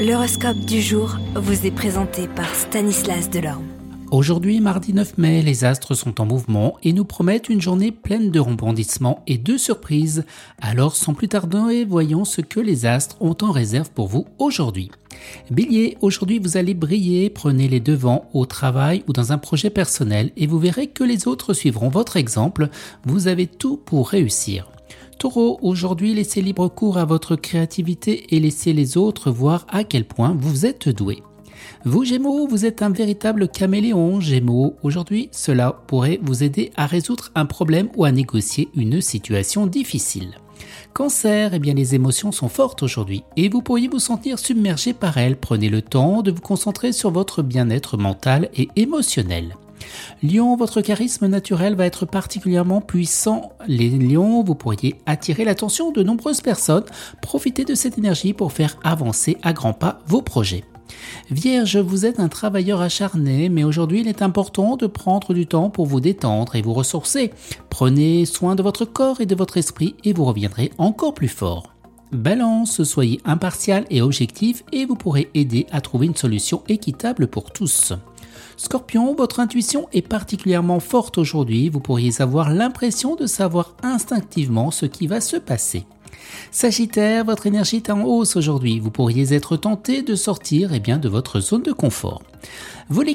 L'horoscope du jour vous est présenté par Stanislas Delorme. Aujourd'hui, mardi 9 mai, les astres sont en mouvement et nous promettent une journée pleine de rebondissements et de surprises. Alors, sans plus tarder, voyons ce que les astres ont en réserve pour vous aujourd'hui. Bélier, aujourd'hui vous allez briller, prenez les devants au travail ou dans un projet personnel et vous verrez que les autres suivront votre exemple. Vous avez tout pour réussir. Taureau, aujourd'hui laissez libre cours à votre créativité et laissez les autres voir à quel point vous êtes doué. Vous Gémeaux, vous êtes un véritable caméléon Gémeaux. Aujourd'hui, cela pourrait vous aider à résoudre un problème ou à négocier une situation difficile. Cancer, eh bien les émotions sont fortes aujourd'hui et vous pourriez vous sentir submergé par elles. Prenez le temps de vous concentrer sur votre bien-être mental et émotionnel. Lion, votre charisme naturel va être particulièrement puissant. Les lions, vous pourriez attirer l'attention de nombreuses personnes. Profitez de cette énergie pour faire avancer à grands pas vos projets. Vierge, vous êtes un travailleur acharné, mais aujourd'hui il est important de prendre du temps pour vous détendre et vous ressourcer. Prenez soin de votre corps et de votre esprit et vous reviendrez encore plus fort. Balance, soyez impartial et objectif et vous pourrez aider à trouver une solution équitable pour tous. Scorpion, votre intuition est particulièrement forte aujourd'hui, vous pourriez avoir l'impression de savoir instinctivement ce qui va se passer. Sagittaire, votre énergie est en hausse aujourd'hui, vous pourriez être tenté de sortir eh bien, de votre zone de confort. Vous les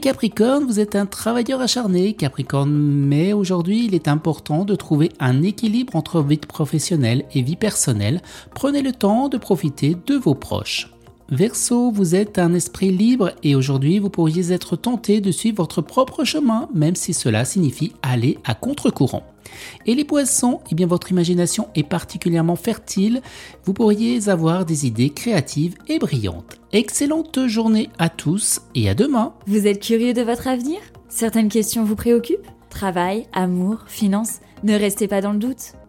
vous êtes un travailleur acharné, Capricorne, mais aujourd'hui il est important de trouver un équilibre entre vie professionnelle et vie personnelle. Prenez le temps de profiter de vos proches. Verseau, vous êtes un esprit libre et aujourd'hui vous pourriez être tenté de suivre votre propre chemin, même si cela signifie aller à contre-courant. Et les poissons, eh bien votre imagination est particulièrement fertile, vous pourriez avoir des idées créatives et brillantes. Excellente journée à tous et à demain. Vous êtes curieux de votre avenir? Certaines questions vous préoccupent? Travail, amour, finances? Ne restez pas dans le doute.